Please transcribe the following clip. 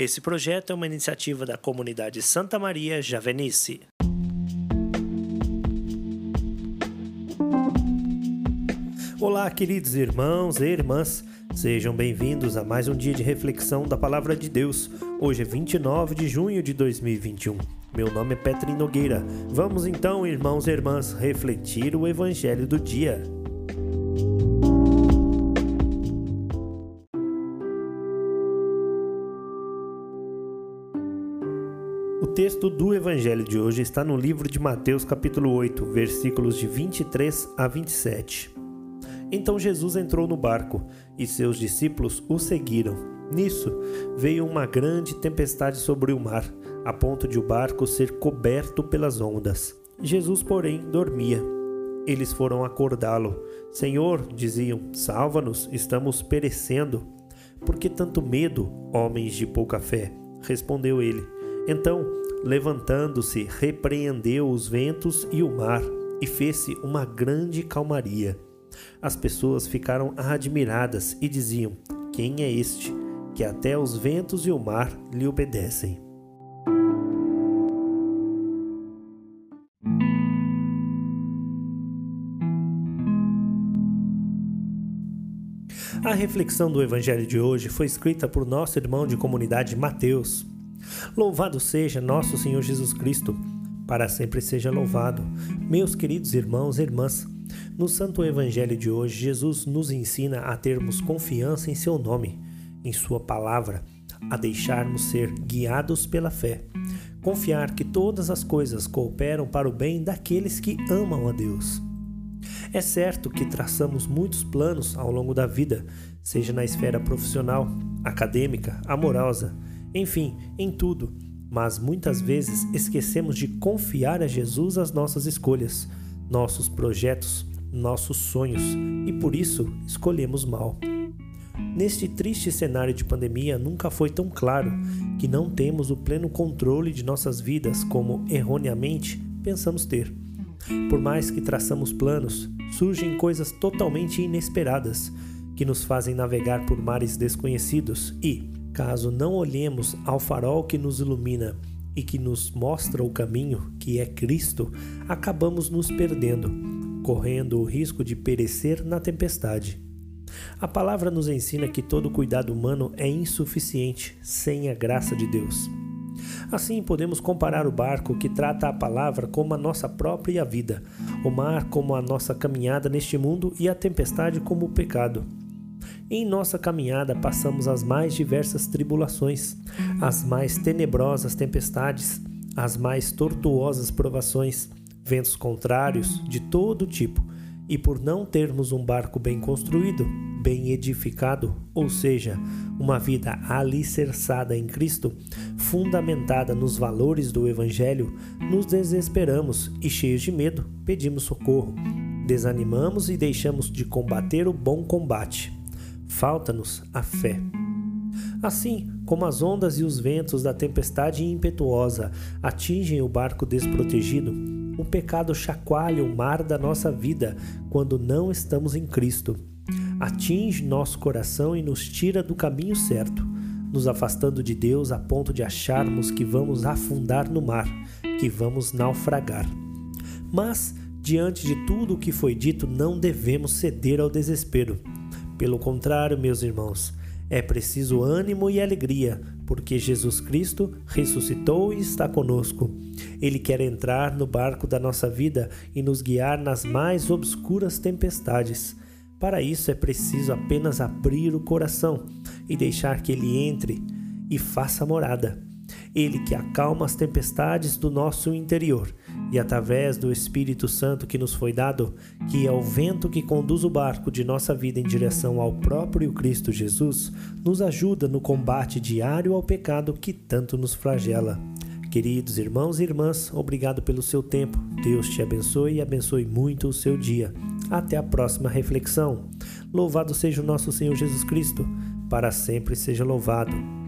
Esse projeto é uma iniciativa da comunidade Santa Maria Javenice. Olá, queridos irmãos e irmãs. Sejam bem-vindos a mais um dia de reflexão da Palavra de Deus. Hoje é 29 de junho de 2021. Meu nome é Petri Nogueira. Vamos então, irmãos e irmãs, refletir o Evangelho do dia. O texto do Evangelho de hoje está no livro de Mateus, capítulo 8, versículos de 23 a 27. Então Jesus entrou no barco e seus discípulos o seguiram. Nisso veio uma grande tempestade sobre o mar, a ponto de o barco ser coberto pelas ondas. Jesus, porém, dormia. Eles foram acordá-lo. Senhor, diziam, salva-nos, estamos perecendo. Por que tanto medo, homens de pouca fé? Respondeu ele. Então, levantando-se, repreendeu os ventos e o mar, e fez-se uma grande calmaria. As pessoas ficaram admiradas e diziam: Quem é este que até os ventos e o mar lhe obedecem? A reflexão do Evangelho de hoje foi escrita por nosso irmão de comunidade Mateus. Louvado seja nosso Senhor Jesus Cristo, para sempre seja louvado. Meus queridos irmãos e irmãs, no Santo Evangelho de hoje, Jesus nos ensina a termos confiança em seu nome, em sua palavra, a deixarmos ser guiados pela fé, confiar que todas as coisas cooperam para o bem daqueles que amam a Deus. É certo que traçamos muitos planos ao longo da vida, seja na esfera profissional, acadêmica, amorosa, enfim, em tudo, mas muitas vezes esquecemos de confiar a Jesus as nossas escolhas, nossos projetos, nossos sonhos e por isso escolhemos mal. Neste triste cenário de pandemia, nunca foi tão claro que não temos o pleno controle de nossas vidas como erroneamente pensamos ter. Por mais que traçamos planos, surgem coisas totalmente inesperadas que nos fazem navegar por mares desconhecidos e, caso não olhemos ao farol que nos ilumina e que nos mostra o caminho, que é Cristo, acabamos nos perdendo correndo o risco de perecer na tempestade. A palavra nos ensina que todo cuidado humano é insuficiente sem a graça de Deus. Assim, podemos comparar o barco que trata a palavra como a nossa própria vida, o mar como a nossa caminhada neste mundo e a tempestade como o pecado. Em nossa caminhada passamos as mais diversas tribulações, as mais tenebrosas tempestades, as mais tortuosas provações, ventos contrários de todo tipo, e por não termos um barco bem construído, bem edificado, ou seja, uma vida alicerçada em Cristo, fundamentada nos valores do Evangelho, nos desesperamos e, cheios de medo, pedimos socorro. Desanimamos e deixamos de combater o bom combate. Falta-nos a fé. Assim como as ondas e os ventos da tempestade impetuosa atingem o barco desprotegido, o pecado chacoalha o mar da nossa vida quando não estamos em Cristo. Atinge nosso coração e nos tira do caminho certo, nos afastando de Deus a ponto de acharmos que vamos afundar no mar, que vamos naufragar. Mas, diante de tudo o que foi dito, não devemos ceder ao desespero. Pelo contrário, meus irmãos, é preciso ânimo e alegria, porque Jesus Cristo ressuscitou e está conosco. Ele quer entrar no barco da nossa vida e nos guiar nas mais obscuras tempestades. Para isso é preciso apenas abrir o coração e deixar que ele entre e faça morada. Ele que acalma as tempestades do nosso interior e através do Espírito Santo que nos foi dado, que é o vento que conduz o barco de nossa vida em direção ao próprio Cristo Jesus, nos ajuda no combate diário ao pecado que tanto nos flagela. Queridos irmãos e irmãs, obrigado pelo seu tempo. Deus te abençoe e abençoe muito o seu dia. Até a próxima reflexão. Louvado seja o nosso Senhor Jesus Cristo, para sempre seja louvado.